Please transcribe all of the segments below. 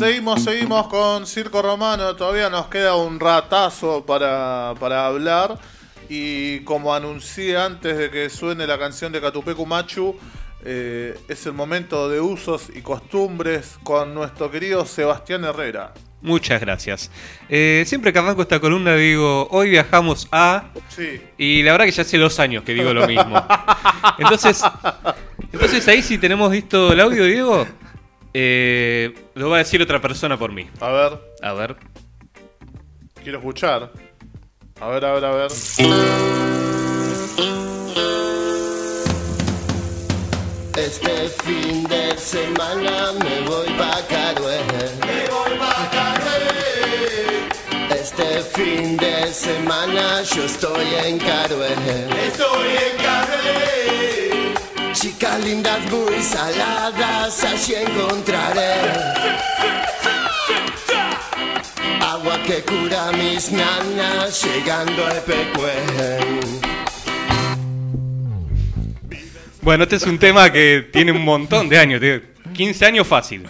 Seguimos, seguimos con Circo Romano. Todavía nos queda un ratazo para, para hablar. Y como anuncié antes de que suene la canción de Catupecu Machu, eh, es el momento de usos y costumbres con nuestro querido Sebastián Herrera. Muchas gracias. Eh, siempre que arranco esta columna digo, hoy viajamos a... Sí. Y la verdad que ya hace dos años que digo lo mismo. Entonces, entonces ahí si tenemos visto el audio, Diego, eh, lo va a decir otra persona por mí. A ver, A ver. quiero escuchar. A ver, a ver, a ver. Este fin de semana me voy pa' Carué. Me voy pa' Carué. Este fin de semana yo estoy en Carué. Estoy en Carué. Chicas lindas muy saladas allí encontraré. Agua que cura mis nanas llegando a Pecuén. Bueno, este es un tema que tiene un montón de años, tiene 15 años fácil.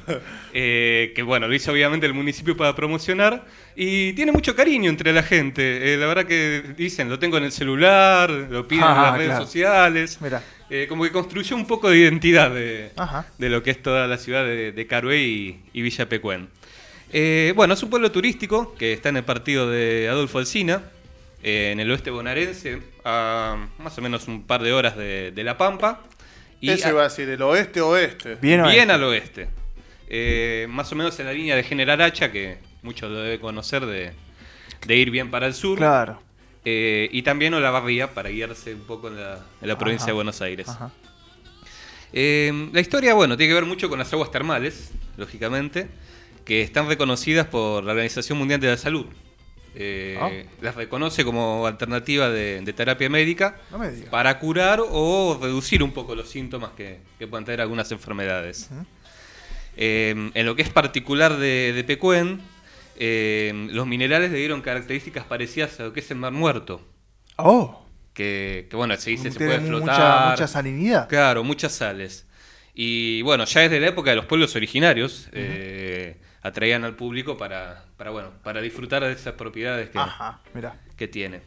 Eh, que bueno, lo hizo obviamente el municipio para promocionar y tiene mucho cariño entre la gente. Eh, la verdad que dicen, lo tengo en el celular, lo piden en Ah, las redes claro. sociales. Mira. Eh, como que construyó un poco de identidad de, lo que es toda la ciudad de, de Carué y, y Villa Pecuén. Eh, bueno, es un pueblo turístico que está en el partido de Adolfo Alsina, eh, en el oeste bonaerense, a más o menos un par de horas de, de La Pampa. Y Ese a- va a decir el oeste-oeste. Bien, bien oeste. al oeste. Eh, más o menos en la línea de General Hacha, que muchos lo deben conocer, de, de ir bien para el sur. Claro. Eh, y también Olavarría, para guiarse un poco en la, en la provincia de Buenos Aires. Ajá. Eh, la historia, bueno, tiene que ver mucho con las aguas termales, lógicamente, que están reconocidas por la Organización Mundial de la Salud. Eh, Ah. Las reconoce como alternativa de, de terapia médica No me para curar o reducir un poco los síntomas que, que puedan tener algunas enfermedades. Ujú. Eh, en lo que es particular de, de Pecuén, eh, los minerales le dieron características parecidas a lo que es el mar muerto. Oh. Que, que, bueno, se dice se puede mucha, flotar. mucha salinidad. Claro, muchas sales. Y bueno, ya desde la época de los pueblos originarios, eh, atraían al público para, para, bueno, para disfrutar de esas propiedades que, Ajá, que tiene.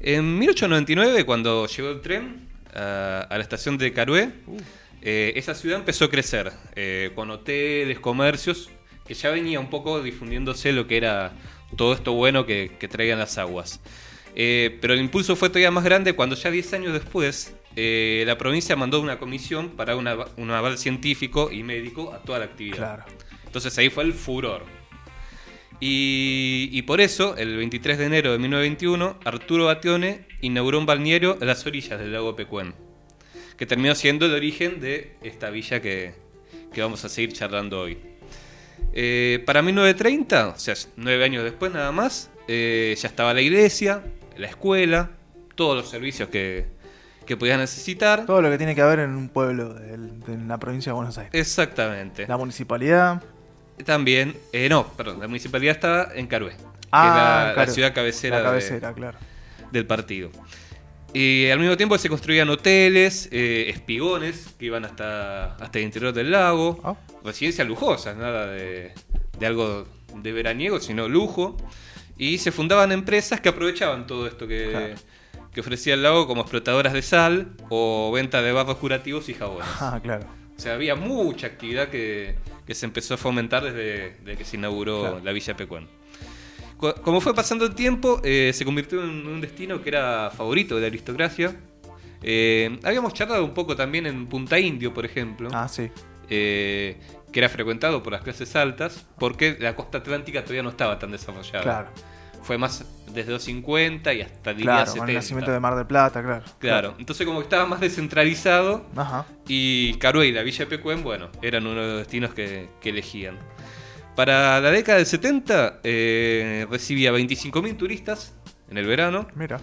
En 1899, cuando llegó el tren a, a la estación de Carué, eh, esa ciudad empezó a crecer, eh, con hoteles, comercios, que ya venía un poco difundiéndose lo que era todo esto bueno que, que traían las aguas. Eh, pero el impulso fue todavía más grande cuando ya 10 años después eh, la provincia mandó una comisión para una- un aval científico y médico a toda la actividad. Claro. Entonces ahí fue el furor. Y, y por eso, el 23 de enero de 1921, Arturo Batione inauguró un balneario a las orillas del lago Pecuén, que terminó siendo el origen de esta villa que, que vamos a seguir charlando hoy. Eh, para 1930, o sea, nueve años después nada más, eh, ya estaba la iglesia, la escuela, todos los servicios que, que podías necesitar. Todo lo que tiene que haber en un pueblo de, la provincia de Buenos Aires. Exactamente. La municipalidad. También, eh, no, perdón, la municipalidad estaba en Carué, que Ah, es la, ciudad cabecera, La de- cabecera, claro. del partido. Y al mismo tiempo se construían hoteles, eh, espigones que iban hasta, hasta el interior del lago, Ah. residencias lujosas, nada de, de algo de veraniego, sino lujo. Y se fundaban empresas que aprovechaban todo esto que, Claro. que ofrecía el lago como explotadoras de sal o venta de barros curativos y jabones. Ah, claro. O sea, había mucha actividad que, que se empezó a fomentar desde, desde que se inauguró Claro. la Villa Pecuán. Como fue pasando el tiempo, eh, se convirtió en un destino que era favorito de la aristocracia. Eh, habíamos charlado un poco también en Punta Indio, por ejemplo, Ah, sí. eh, que era frecuentado por las clases altas, porque la costa atlántica todavía no estaba tan desarrollada. Claro. Fue más desde los 50 y hasta diría Claro, 70. con el nacimiento de Mar del Plata, claro. Claro, entonces como que estaba más descentralizado Ajá. y Carué y la Villa Pecuén, bueno, eran uno de los destinos que, que elegían. Para la década del 70 eh, recibía 25.000 turistas en el verano, Mira.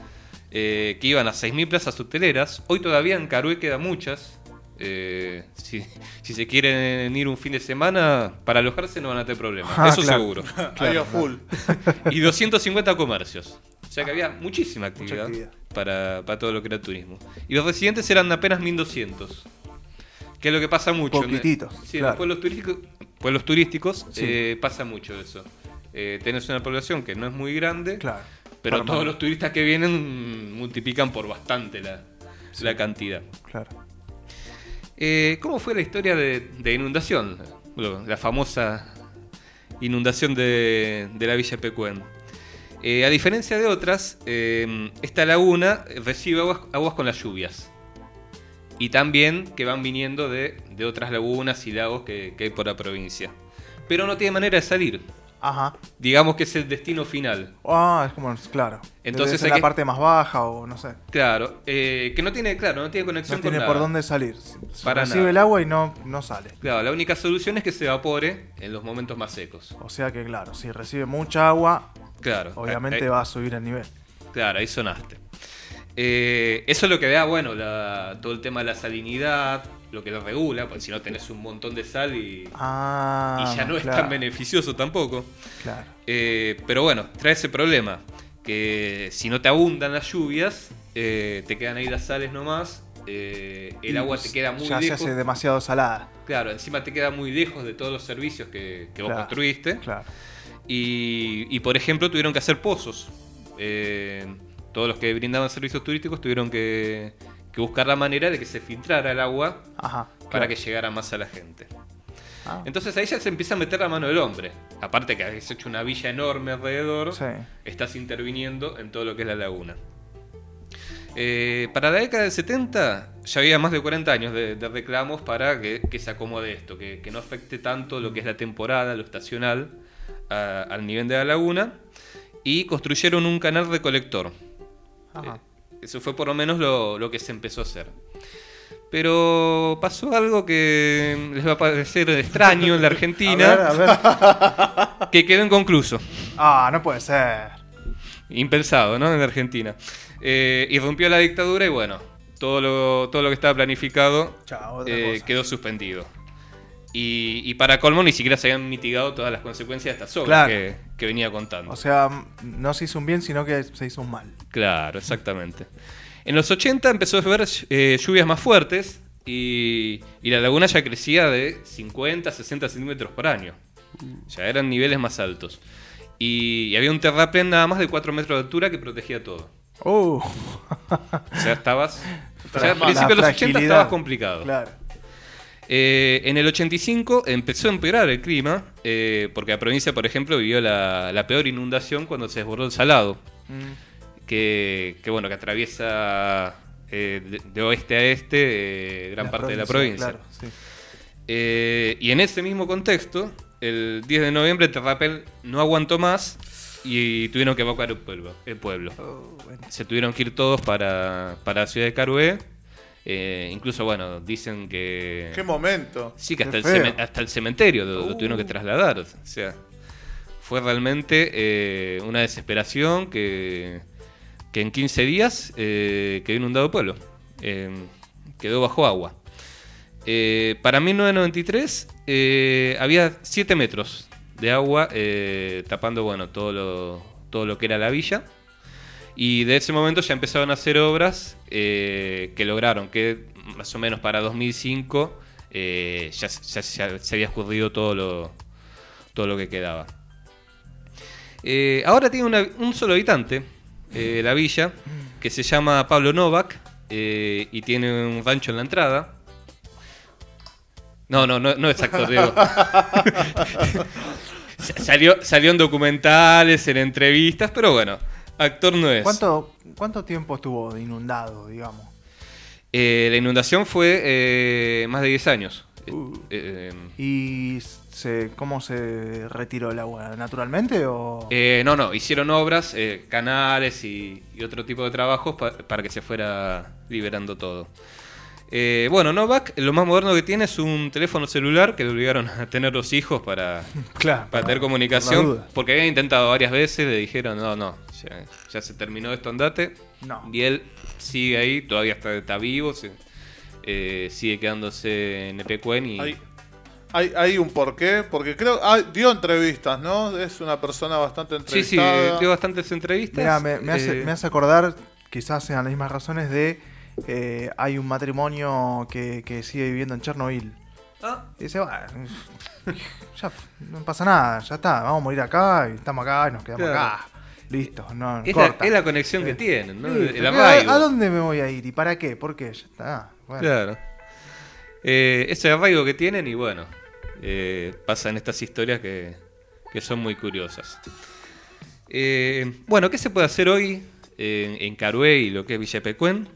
eh, que iban a 6.000 plazas hoteleras. Hoy todavía en Carué quedan muchas. Eh, si, si se quieren ir un fin de semana, para alojarse no van a tener problemas, Ah, eso claro. seguro. A full. Y 250 comercios. O sea que había muchísima actividad, actividad. Para, para todo lo que era turismo. Y los residentes eran apenas 1200. Que es lo que pasa mucho. Poquititos, Sí, claro. los pueblos turísticos, pueblos turísticos, Sí. eh, pasa mucho eso. Eh, tenés una población que no es muy grande, Claro. pero todos los turistas que vienen multiplican por bastante la, la cantidad. Claro. Eh, ¿Cómo fue la historia de, de inundación? La famosa inundación de, de la Villa Pecuén. Eh, a diferencia de otras, esta laguna recibe aguas, aguas con las lluvias. Y también que van viniendo de, de otras lagunas y lagos que, que hay por la provincia. Pero no tiene manera de salir. Ajá. Digamos que es el destino final. Ah, es como, claro. Entonces en la que- parte más baja o no sé. Claro, eh, que no tiene, claro, no tiene conexión No tiene con por nada. dónde salir. Se Para recibe nada. el agua y no, no sale. Claro, la única solución es que se evapore en los momentos más secos. O sea que, claro, si recibe mucha agua, Claro. obviamente eh, va a subir el nivel. Claro, ahí sonaste. Eh, eso es lo que da, bueno, la- todo el tema de la salinidad, lo que lo regula, porque si no tenés un montón de sal y, Ah, y ya no es tan beneficioso tampoco. Claro. Eh, pero bueno, trae ese problema, que si no te abundan las lluvias, eh, te quedan ahí las sales nomás, eh, el agua te queda muy ya lejos. se hace demasiado salada. Claro, encima te queda muy lejos de todos los servicios que, que vos construiste. Claro. Y, y, por ejemplo, tuvieron que hacer pozos. Eh, todos los que brindaban servicios turísticos tuvieron que, que buscar la manera de que se filtrara el agua Ajá. para que llegara más a la gente. Ah, Entonces ahí ya se empieza a meter la mano del hombre. Aparte que has hecho una villa enorme alrededor, sí. estás interviniendo en todo lo que es la laguna. Eh, para la década del 70 ya había más de 40 años de, de reclamos para que, que se acomode esto, que, que no afecte tanto lo que es la temporada, lo estacional, a- al nivel de la laguna, y construyeron un canal recolector. Ajá. Eh, Eso fue por lo menos lo, lo que se empezó a hacer. Pero pasó algo que les va a parecer extraño en la Argentina, A ver, a ver. que quedó inconcluso. Ah, no puede ser. Impensado, ¿no? En la Argentina. Eh, irrumpió la dictadura y bueno, todo lo, todo lo que estaba planificado Chao, eh, quedó suspendido. Y, y para colmo ni siquiera se habían mitigado todas las consecuencias de estas obras Claro. que, que venía contando. O sea, no se hizo un bien, sino que se hizo un mal. Claro, exactamente. En los 80 empezó a ver eh, lluvias más fuertes y, y la laguna ya crecía de 50 60 centímetros por año. Ya eran niveles más altos. Y, y había un terraplén nada más de 4 metros de altura que protegía todo. Uh, O sea, estabas... O sea, La al principio de los 80 fragilidad. estabas complicado. claro. Eh, en el 85 empezó a empeorar el clima, eh, porque la provincia, por ejemplo, vivió la, la peor inundación cuando se desbordó el Salado, Mm, que, que, bueno, que atraviesa eh, de, de oeste a este gran parte de la provincia. Claro, sí. Y en ese mismo contexto, el 10 de noviembre Terrapel no aguantó más y tuvieron que evacuar el pueblo. El pueblo. Oh, bueno. Se tuvieron que ir todos para, para la ciudad de Carué. Eh, incluso, bueno, dicen que... Qué momento. Sí, que hasta el, hasta el cementerio lo, lo tuvieron que trasladar. O sea, fue realmente eh, una desesperación que, que en 15 días eh, quedó inundado el pueblo. Eh, quedó bajo agua. Para 1993 eh, había 7 metros de agua tapando bueno, todo, lo, todo lo que era la villa. Y de ese momento ya empezaron a hacer obras eh, que lograron que más o menos para 2005 eh, ya, ya- ya se había escurrido todo lo, todo lo que quedaba. Eh, ahora tiene una- un solo habitante, la villa, que se llama Pablo Novak y tiene un rancho en la entrada. No, no, no, no es actor, Diego. salió, salió en documentales, en entrevistas, pero bueno, actor no es. ¿Cuánto, ¿Cuánto tiempo estuvo inundado, digamos? Eh, la inundación fue eh, más de 10 años. Eh, Uh. eh, ¿Y se, cómo se retiró el agua? ¿Naturalmente o...? eh, no, no, hicieron obras, canales y, y otro tipo de trabajos pa- para que se fuera liberando todo. Eh, bueno, Novak lo más moderno que tiene es un teléfono celular que le obligaron a tener los hijos para, claro. para tener comunicación. Porque había intentado varias veces, le dijeron, no, no, ya, ya se terminó esto, andate. No. Y él sigue ahí, todavía está, está vivo, se- eh, sigue quedándose en Epecuén y... Hay, hay, hay un porqué, porque creo ah, dio entrevistas, ¿no? Es una persona bastante Sí, sí, entrevistada. dio bastantes entrevistas. Mira, me, me hace, eh, me hace acordar, quizás sean las mismas razones, de... eh, hay un matrimonio que, que sigue viviendo en Chernobyl. ah, Y dice, "Bueno, Ya no pasa nada, ya está. Vamos a morir acá y estamos acá y nos quedamos Claro. acá. Listo, no, Es la, corta. es la conexión que Eh, tienen, ¿no? Listo, El ¿qué- arraigo. ¿A, a dónde me voy a ir y para qué? ¿Por qué? Ya está. Bueno. Claro. Eh, ese arraigo que tienen y bueno, eh, pasan estas historias que, que son muy curiosas. Eh, bueno, ¿qué se puede hacer hoy en, en Carué y lo que es Villa Pecuén?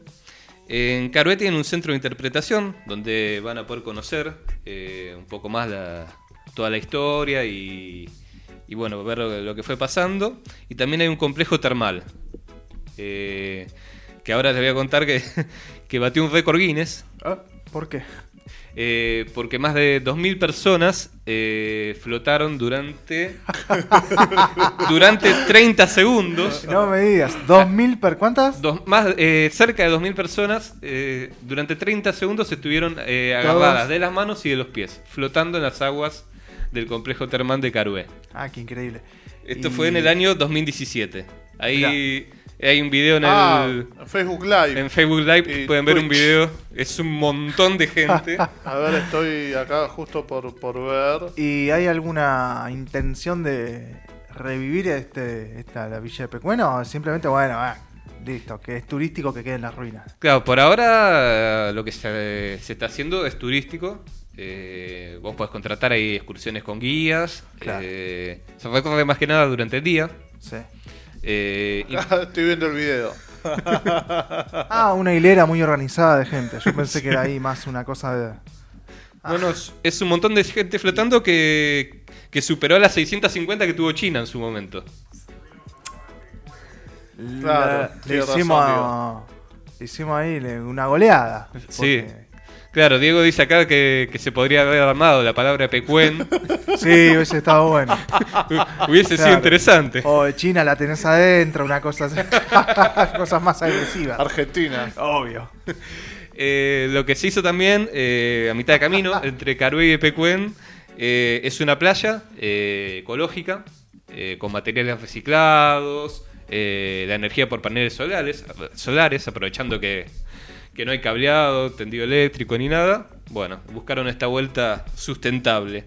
En Carué tienen un centro de interpretación donde van a poder conocer un poco más la- toda la historia y, y, bueno, ver lo, lo que fue pasando. Y también hay un complejo termal. eh, que ahora les voy a contar que, que batió un récord Guinness. Ah, ¿Por qué? eh, porque más de 2.000 personas eh, flotaron durante durante 30 segundos. No me digas, ¿2000 per cuántas? Dos- más, eh, cerca de 2.000 personas durante 30 segundos estuvieron agarradas de las manos y de los pies, flotando en las aguas del complejo termal de Carué. Ah, qué increíble. Esto Y- fue en el año 2017. Ahí hay un video en, Ah, el, Facebook Live. en Facebook Live, y pueden ver un video. Es un montón de gente. A ver, estoy acá justo por, por ver. ¿Y hay alguna intención de revivir este, esta, la Villa de Pecueno? O simplemente, bueno, ah, listo, que es turístico que quede en las ruinas. Claro, por ahora lo que se, se está haciendo es turístico. Eh, vos podés contratar ahí excursiones con guías. Claro. eh, se recorre más que nada durante el día. Sí. eh, y- Estoy viendo el video. Ah, una hilera muy organizada de gente. Yo pensé que era ahí más una cosa de. no, no, es- un montón de gente flotando que, que superó a las 650 que tuvo China en su momento. Claro, le, tiene razón, hicimos, le hicimos ahí una goleada. Sí. porque- Claro, Diego dice acá que, que se podría haber armado la palabra pecuen. Sí, hubiese estado bueno. Hubiese sido interesante. O de China la tenés adentro, una cosa así. Cosas más agresivas. Argentina. Obvio. Eh, lo que se hizo también eh, a mitad de camino entre Carué y Pecuén eh, es una playa eh, ecológica eh, con materiales reciclados, eh, la energía por paneles solares, solares aprovechando que, que no hay cableado, tendido eléctrico ni nada. Bueno, buscaron esta vuelta sustentable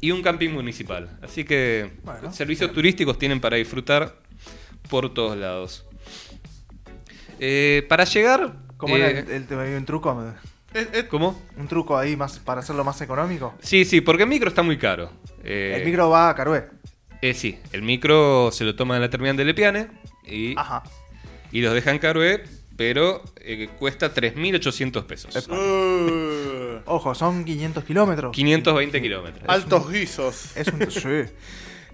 y un camping municipal. Así que Bueno, servicios turísticos tienen para disfrutar por todos lados. Eh, para llegar... ¿Cómo era eh, el, el- un truco? Es- ¿Cómo? Un truco ahí más para hacerlo más económico. Sí, sí, porque el micro está muy caro. Eh, El micro va a Carué. eh, sí, el micro se lo toma en la terminal de Lepiane y, Ajá. y los deja en Carué, pero eh, cuesta 3.800 pesos. Uh, Ojo, son 500 kilómetros. 520 kilómetros. altos guisos. Es un. sí.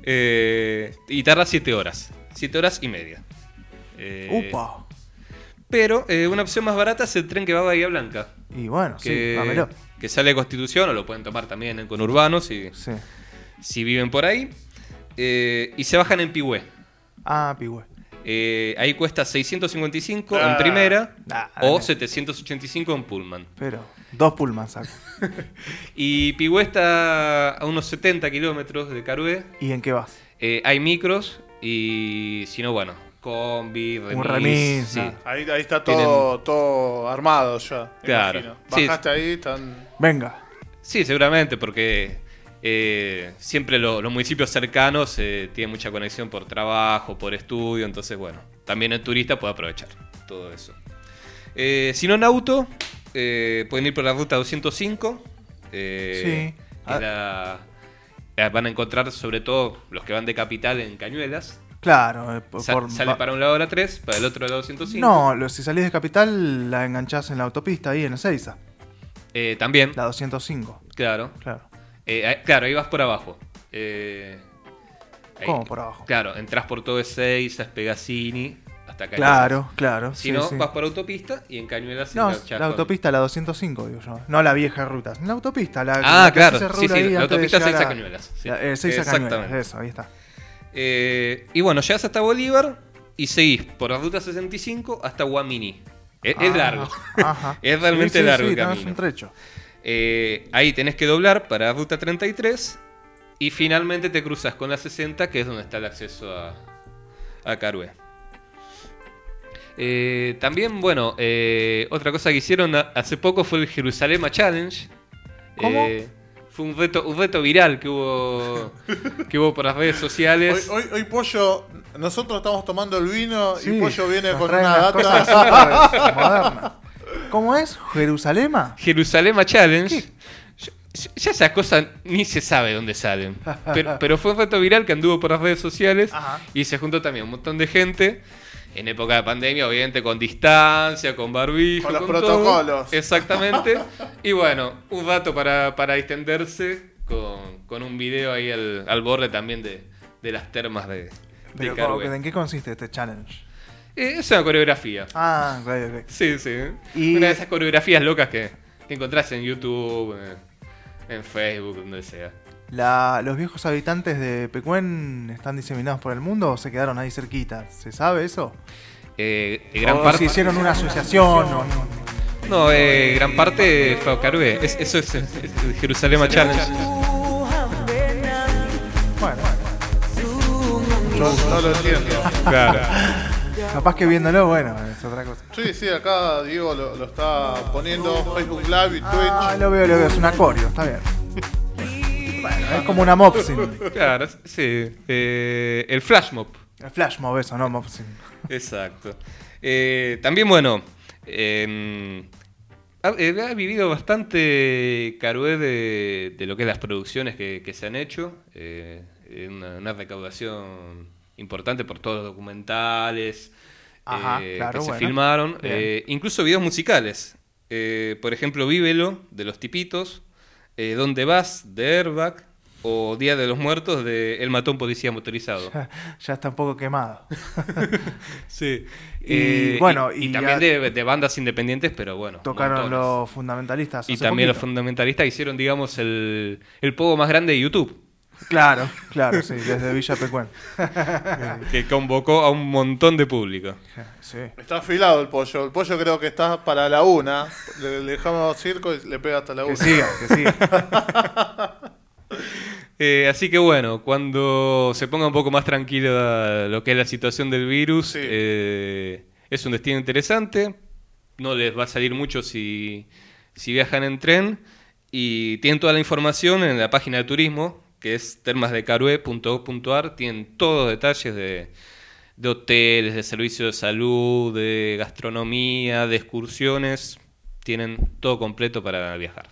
Eh, y tarda 7 horas. 7 horas y media. Eh, Upa. Pero eh, una opción más barata es el tren que va a Bahía Blanca. Y bueno, sí, Que, dámelo. que sale de Constitución, o lo pueden tomar también en conurbanos si, Sí. si viven por ahí. Eh, y se bajan en Pigüé. Ah, pigüe. Eh, ahí cuesta 655 en primera Nah, o dale. 785 en Pullman. Pero, dos pullman saco. Y Pigüé está a unos 70 kilómetros de Carué. ¿Y en qué vas? Eh, hay micros y si no, bueno, combi, remis. Un remis, sí. Ahí, ahí está todo, todo armado ya. Claro. imagino. Sí. Bajaste ahí, están. Venga. Sí, seguramente, porque eh, siempre lo- los municipios cercanos eh, tienen mucha conexión por trabajo, por estudio, entonces, bueno, también el turista puede aprovechar todo eso. Eh, si no en auto, pueden ir por la ruta 205. eh, Sí. la- la van a encontrar sobre todo los que van de capital en Cañuelas. Claro, por, Sa- sale para un lado la 3, para el otro la 205. No, si salís de capital, la enganchás en la autopista ahí en Ezeiza. Eh, también, La 205. claro. Claro. Eh, claro, ahí vas por abajo. Eh, ahí- ¿Cómo por abajo? Claro, entras por todo Ezeiza, Espegasini, hasta Cañuelas. Claro, claro. Si sí, no, sí. vas por autopista y en Cañuelas No, la con- autopista, la 205, digo yo. No la vieja ruta. La autopista, la Ah, la que claro. se Sí, sí, la autopista llegar Seiza a- Cañuelas. sí. La- eh, Seiza Exactamente. Cañuelas, eso, ahí está. Eh, y bueno, llegas hasta Bolívar y seguís por la ruta 65 hasta Guamini. Es, es Ah, largo. Ajá. Es realmente largo sí, el no, es camino. un trecho. Eh, ahí tenés que doblar para ruta 33 y finalmente te cruzas con la 60, que es donde está el acceso a, a Carué. Eh, también, bueno, eh, otra cosa que hicieron hace poco fue el Jerusalema Challenge. ¿Cómo? Eh, fue un reto, un reto viral que hubo, que hubo por las redes sociales. hoy, hoy Pollo, nosotros estamos tomando el vino Sí, y Pollo viene con una data. modernas. ¿Cómo es? ¿Jerusalema? Jerusalema Challenge. Ya, ya esas cosas ni se sabe dónde salen. Pero, pero fue un reto viral que anduvo por las redes sociales Ajá. y se juntó también un montón de gente. En época de pandemia, obviamente con distancia, con barbijo. Con los protocolos. Exactamente. y bueno, un rato para, para distenderse con, con un video ahí al, al borde también de, de las termas de, de Pero. ¿En qué consiste este challenge? Eh, es una coreografía. Ah, ok, ok. Sí, sí. Y- Una de esas coreografías locas que, que encontrás en YouTube, eh, en Facebook, donde sea. La- ¿Los viejos habitantes de Pecuén están diseminados por el mundo o se quedaron ahí cerquita? ¿Se sabe eso? Eh, gran o parte. si hicieron una asociación o no. No, eh, gran parte fue a Carué. Es- eso es, es Jerusalén Challenge. Bueno, Yo no lo entiendo. Claro. capaz que viéndolo, bueno, es otra cosa. Sí, sí, acá Diego lo, lo está poniendo Facebook Live y Ah, Twitch. lo veo, lo veo, es un acorio, está bien. Bueno, es como una mopsin. Claro, sí. Eh, el flash mob. El flash mob eso, no mopsin. Exacto. Eh, también, bueno, eh, ha, eh, ha vivido bastante Carué de, de lo que es las producciones que, que se han hecho. eh, una, una recaudación importante por todos los documentales Ajá, eh, claro, que se filmaron. Eh, incluso videos musicales. Eh, por ejemplo, Vívelo, de Los Tipitos. ¿Dónde vas? de Airbag. O Día de los Muertos, de El Matón Policía Motorizado. Ya está un poco quemado. Sí. Y, bueno, y, y también de, de bandas independientes, pero bueno. Tocaron montones. los fundamentalistas. Y también los fundamentalistas hicieron, digamos, el, el pogo más grande de YouTube, Claro, claro, sí, desde Villa Pecuén. que convocó a un montón de público. Sí. Está afilado el pollo. El pollo creo que está para la una. Le, le dejamos circo y le pega hasta la Que una. siga, que siga. Eh, así que bueno, cuando se ponga un poco más tranquila lo que es la situación del virus, Sí. eh, es un destino interesante. No les va a salir mucho si, si viajan en tren. Y tienen toda la información en la página de turismo, que es termasdecarué.gov.ar. Tienen todos los detalles de, de hoteles, de servicios de salud, de gastronomía, de excursiones. Tienen todo completo para viajar.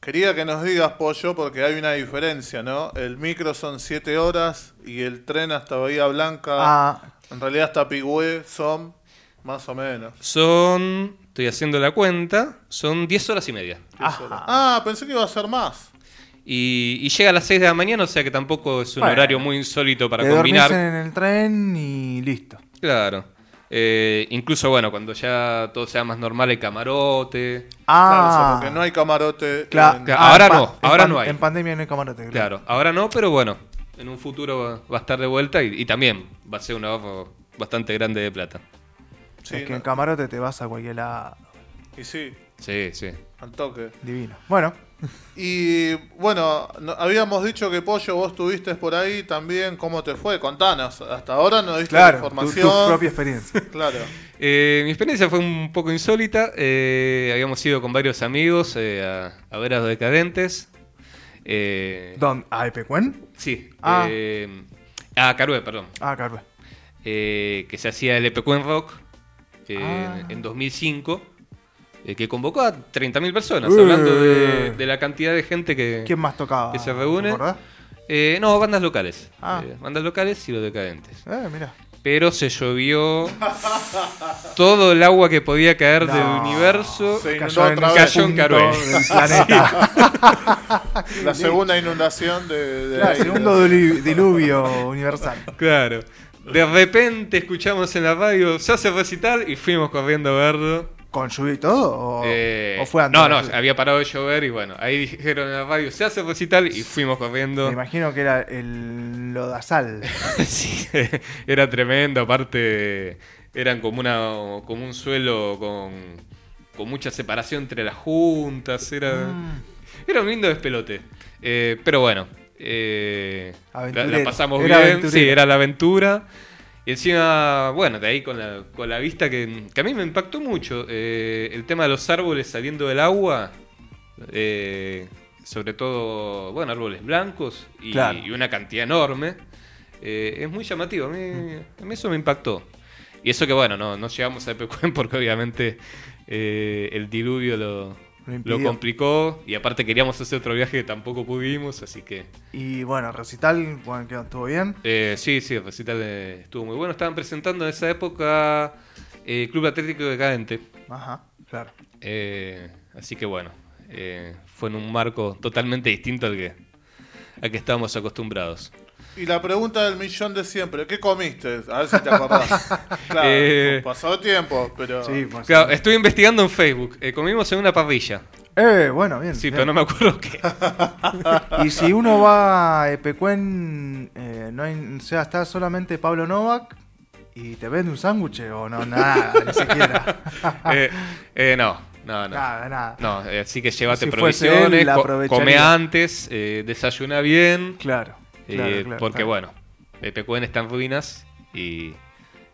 Quería que nos digas, pollo, porque hay una diferencia, ¿no? El micro son 7 horas y el tren hasta Bahía Blanca, Ah, en realidad hasta Pigüé, son más o menos. Son, estoy haciendo la cuenta, son 10 horas y media. Ah, pensé que iba a ser más. Y, y llega a las 6 de la mañana, o sea que tampoco es un Bueno. horario muy insólito para Te combinar. en el tren y listo. Claro. Eh, incluso, bueno, cuando ya todo sea más normal, el camarote. Claro, o sea, Ah, porque no hay camarote. En- Claro, ah, ahora no, ahora no hay. En pandemia no hay camarote. Claro, ahora no, pero bueno, en un futuro va, va a estar de vuelta y, y también va a ser un ahorro bastante grande de plata. Sí, es que no. en camarote te vas a cualquier lado. Y sí, Sí, sí. al toque. Divino. Bueno, Y bueno, no- habíamos dicho que Pollo, vos estuviste por ahí también. ¿Cómo te fue? Contanos. Hasta ahora no diste la claro, tu, información. tu propia experiencia. Claro. Eh, mi experiencia fue un poco insólita. eh, habíamos ido con varios amigos eh, a, a ver a los decadentes. Eh, ¿Dónde? ¿Ah, de Pecuén? sí. Ah. eh, a Carué, perdón. Ah, eh, que se hacía el EPQ Rock eh, Ah. en 2005. Eh, que convocó a 30.000 personas, Uh. hablando de, de la cantidad de gente que, ¿Quién más tocaba? que se reúne. Eh, no, bandas locales. Ah. Eh, bandas locales y los decadentes. Eh. Pero se llovió todo el agua que podía caer del universo. Se Cayó en otra ese vez. Cayó en. La segunda inundación de, de Claro, segundo dilu- diluvio universal. Claro. De repente escuchamos en la radio, se hace recital y fuimos corriendo a verlo. ¿Con y todo? ¿O, Eh, o fue antes? no, no, había parado de llover y bueno, ahí dijeron en la radio, se hace recital y fuimos Me corriendo. imagino que era el lodazal. Sí, era tremendo, aparte eran como una como un suelo con, con mucha separación entre las juntas, era, Mm. era un lindo despelote. Eh, pero bueno, eh, la, pasamos bien, aventurero. sí, era la aventura. Y encima, bueno, de ahí con la, con la vista que, que a mí me impactó mucho, eh, el tema de los árboles saliendo del agua, eh, sobre todo, bueno, árboles blancos y, Claro. y una cantidad enorme. Eh, es muy llamativo, a mí, a mí eso me impactó. Y eso que bueno, no, no llegamos a Pecuén porque obviamente el diluvio lo, Lo complicó y aparte queríamos hacer otro viaje que tampoco pudimos, así que... Y bueno, recital, bueno, estuvo bien. Eh, sí, sí, el recital eh, estuvo muy bueno. Estaban presentando en esa época eh, Club Atlético Decadente. Ajá, claro. Eh, así que bueno, fue en un marco totalmente distinto al que, al que estábamos acostumbrados. Y la pregunta del millón de siempre, ¿qué comiste? A ver si te acordás. Claro, Eh, pasó tiempo, pero... Sí, pues. Claro, estuve investigando en Facebook. Eh, comimos en una parrilla. Eh, bueno, bien. Sí, bien. pero no me acuerdo qué. Y si uno va a Epecuén, eh, no hay, o sea, está solamente Pablo Novak y te vende un sándwich o no, nada, ni siquiera. Eh, eh, no, no, no. Nada, nada. No, eh, así que llévate Si provisiones, él, come antes, eh, desayuna bien. Claro, eh, claro, porque claro. bueno, Pecuén está en ruinas y,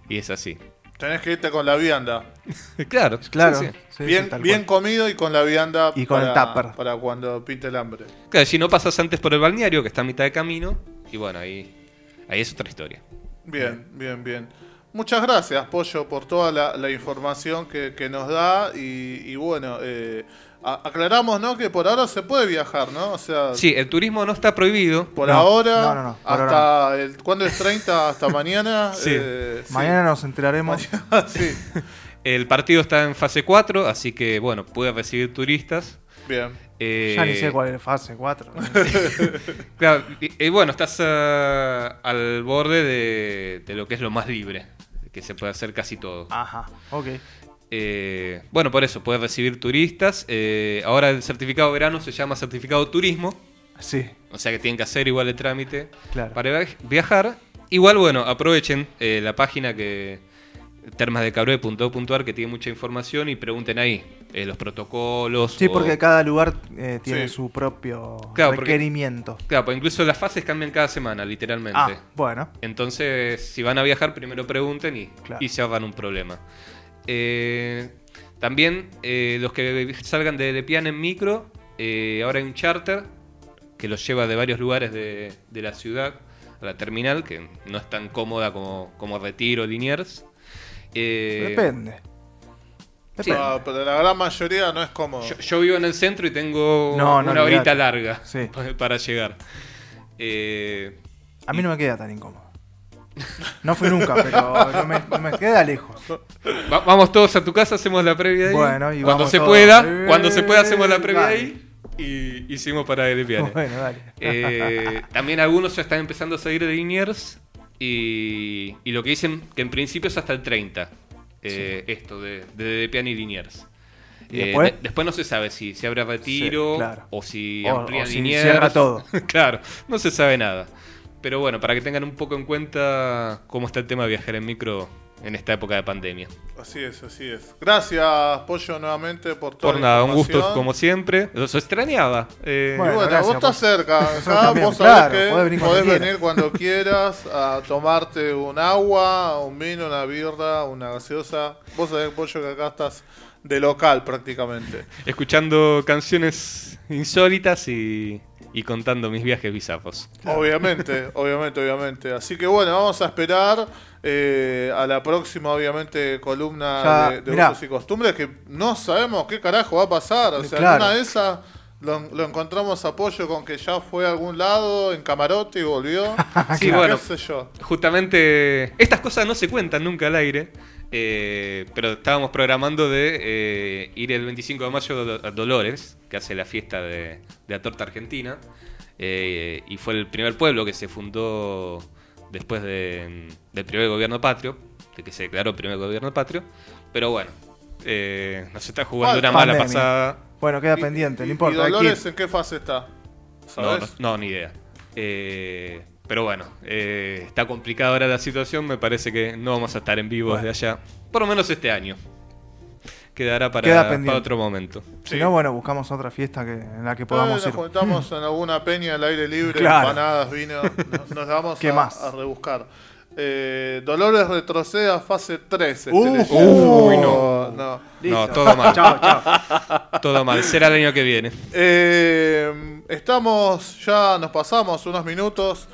y es así. Tenés que irte con la vianda. claro, Claro, sí, sí, sí. sí, bien bien comido y con la vianda Y con el tupper. para cuando pinte el hambre. Claro, si no pasas antes por el balneario, que está a mitad de camino, y bueno, ahí, ahí es otra historia. Bien, bien, bien. Muchas gracias, Pollo, por toda la, la información que, que nos da. Y, y bueno, eh, aclaramos, ¿no? Que por ahora se puede viajar, ¿no? O sea, Sí, el turismo no está prohibido. por No, ahora, no, no, no, por hasta el, ¿cuándo es 30? Hasta mañana. Sí. eh, sí. Mañana nos enteraremos. sí, El partido está en fase 4, así que bueno, puede recibir turistas. bien. Eh, Ya ni sé cuál es la fase 4. Claro, y, y bueno, estás ah, al borde de, de lo que es lo más libre, que se puede hacer casi todo. Ajá, ok. Eh, bueno, por eso, puedes recibir turistas. Eh, ahora el certificado de verano se llama certificado turismo, Sí, o sea que tienen que hacer igual el trámite claro. para via- viajar. Igual, bueno, aprovechen eh, la página que termasdecabré.org que tiene mucha información y pregunten ahí eh, los protocolos. Sí, o- porque cada lugar eh, tiene Sí. su propio Claro, porque- requerimiento. Claro, pues incluso las fases cambian cada semana, literalmente. Ah, bueno. Entonces, si van a viajar, primero pregunten y, Claro. y se ahorran un problema. Eh, también eh, los que salgan de Lepian en micro, eh, ahora hay un charter que los lleva de varios lugares de, de la ciudad a la terminal, que no es tan cómoda como, como Retiro Liniers. Eh, Depende. sí. Depende. Ah, pero la gran mayoría no es cómodo. yo, yo vivo en el centro y tengo No, no, una horita larga Sí. para llegar. Eh, A mí no me queda tan incómodo. No fui nunca, pero no me, no me queda lejos. Va- vamos todos a tu casa, hacemos la previa ahí. Bueno, y cuando vamos se todos. pueda, Eh, cuando se pueda hacemos la previa dale. ahí y hicimos para el. Bueno, dale. Eh, también algunos ya están empezando a salir de Liniers y, y lo que dicen que en principio es hasta el 30. eh, Esto de, de Depian y Liniers. ¿Y Eh, después? de- después no se sabe si se abre retiro Sí, claro. o si O- amplían o si Liniers. cierra todo. claro, no se sabe nada. Pero bueno, para que tengan un poco en cuenta cómo está el tema de viajar en micro en esta época de pandemia. Así es, así es. Gracias, Pollo, nuevamente por todo. Por nada, un gusto como siempre. Los extrañaba. Eh, Bueno, bueno, gracias, vos estás cerca. También, vos sabés claro, que podés venir cuando podés venir cuando quieras a tomarte un agua, un vino, una birra, una gaseosa. Vos sabés, Pollo, que acá estás de local prácticamente. escuchando canciones insólitas y, y contando mis viajes bizarros. Obviamente, obviamente, obviamente. Así que bueno, vamos a esperar eh, a la próxima, obviamente, columna Ya, de, de mirá. usos y costumbres que no sabemos qué carajo va a pasar. O sea, Claro. una de esas lo, lo encontramos apoyo con que ya fue a algún lado en camarote y volvió. Sí, qué bueno. sé yo. Justamente, estas cosas no se cuentan nunca al aire, eh, pero estábamos programando de eh, ir el 25 de mayo a Dolores, que hace la fiesta de, de la torta argentina, eh, y fue el primer pueblo que se fundó después de- del primer gobierno patrio, de que se declaró el primer gobierno patrio, pero bueno, eh, nos está jugando ¿Cuál una mala pasada. Bueno, queda pendiente, y- no importa. ¿Y Dolores en qué fase está? No, no, ¿Sabes? no, ni idea. Eh, pero bueno, eh, está complicada ahora la situación. Me parece que no vamos a estar en vivo Bueno. desde allá. Por lo menos este año quedará para, para otro momento. Si no, bueno, buscamos otra fiesta que, en la que podamos ah, nos. Nos juntamos en alguna peña al aire libre, claro. empanadas, vino, nos, vamos ¿Qué a, más? a rebuscar. Eh, Dolores retrocede a fase 3. Este uh, uh. Uy, no. No, no todo mal. chao, chao. Todo mal. Será el año que viene. Eh, estamos, ya nos pasamos unos minutos.